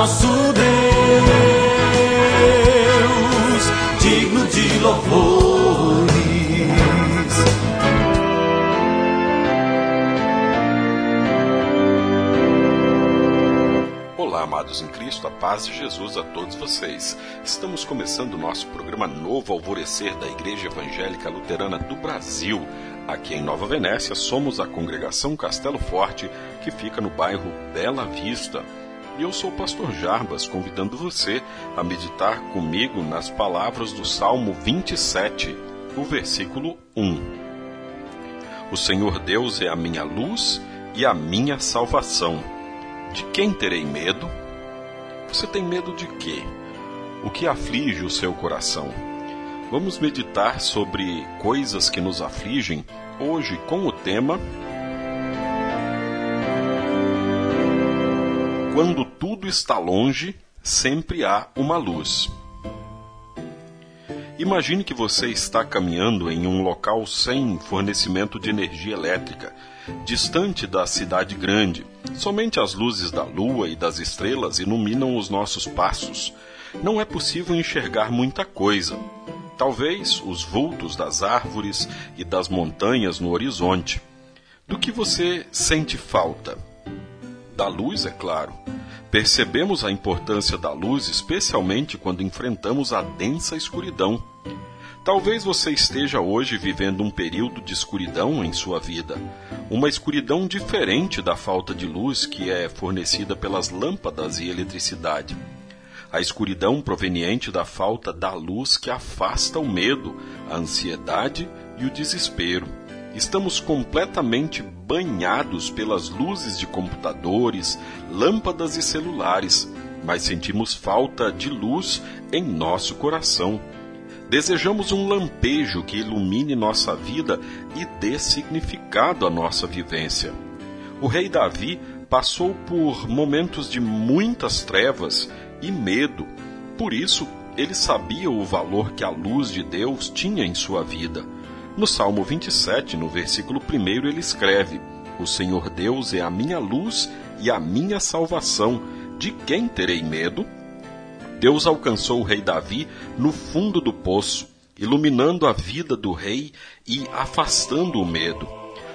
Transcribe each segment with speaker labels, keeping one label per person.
Speaker 1: nosso Deus, digno de louvores.
Speaker 2: Olá, amados em Cristo, a paz de Jesus a todos vocês. Estamos começando o nosso programa Novo Alvorecer da Igreja Evangélica Luterana do Brasil. Aqui em Nova Venécia, somos a congregação Castelo Forte, que fica no bairro Bela Vista. E eu sou o pastor Jarbas, convidando você a meditar comigo nas palavras do Salmo 27, o versículo 1. O Senhor Deus é a minha luz e a minha salvação. De quem terei medo? Você tem medo de quê? O que aflige o seu coração? Vamos meditar sobre coisas que nos afligem hoje com o tema Quando está longe, sempre há uma luz. Imagine que você está caminhando em um local sem fornecimento de energia elétrica, distante da cidade grande. Somente as luzes da lua e das estrelas iluminam os nossos passos. Não é possível enxergar muita coisa. Talvez os vultos das árvores e das montanhas no horizonte. Do que você sente falta? Da luz, é claro. Percebemos a importância da luz, especialmente quando enfrentamos a densa escuridão. Talvez você esteja hoje vivendo um período de escuridão em sua vida, uma escuridão diferente da falta de luz que é fornecida pelas lâmpadas e eletricidade. A escuridão proveniente da falta da luz que afasta o medo, a ansiedade e o desespero. Estamos completamente banhados pelas luzes de computadores, lâmpadas e celulares, mas sentimos falta de luz em nosso coração. Desejamos um lampejo que ilumine nossa vida e dê significado à nossa vivência. O rei Davi passou por momentos de muitas trevas e medo. Por isso, ele sabia o valor que a luz de Deus tinha em sua vida. No Salmo 27, no versículo 1, ele escreve: O Senhor Deus é a minha luz e a minha salvação. De quem terei medo? Deus alcançou o rei Davi no fundo do poço, iluminando a vida do rei e afastando o medo.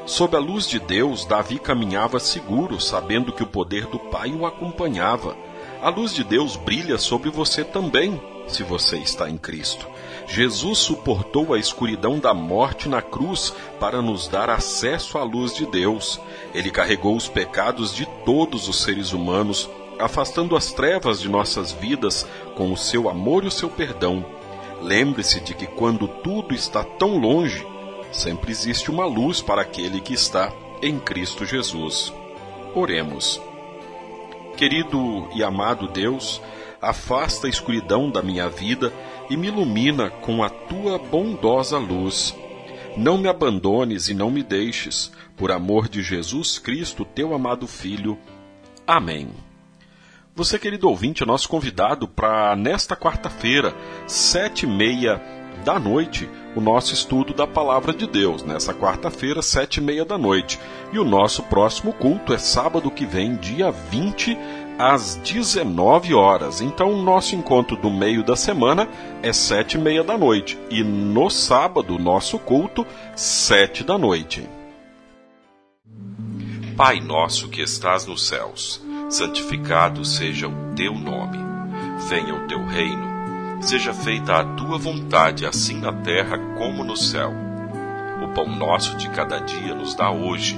Speaker 2: Sob a luz de Deus, Davi caminhava seguro, sabendo que o poder do Pai o acompanhava. A luz de Deus brilha sobre você também, se você está em Cristo. Jesus suportou a escuridão da morte na cruz para nos dar acesso à luz de Deus. Ele carregou os pecados de todos os seres humanos afastando as trevas de nossas vidas com o seu amor e o seu perdão. Lembre-se de que quando tudo está tão longe, sempre existe uma luz para aquele que está em Cristo Jesus. Oremos. Querido e amado Deus, afasta a escuridão da minha vida e me ilumina com a tua bondosa luz. Não me abandones e não me deixes, por amor de Jesus Cristo, teu amado Filho. Amém. Você, querido ouvinte, é nosso convidado para nesta quarta-feira, sete e meia da noite, o nosso estudo da Palavra de Deus. Nessa quarta-feira, sete e meia da noite. E o nosso próximo culto é sábado que vem, dia 20, às 19 horas. Então, o nosso encontro do meio da semana é sete e meia da noite. E no sábado, nosso culto, sete da noite. Pai nosso que estás nos céus santificado seja o teu nome. Venha o teu reino. Seja feita a tua vontade, assim na terra como no céu. O pão nosso de cada dia nos dá hoje.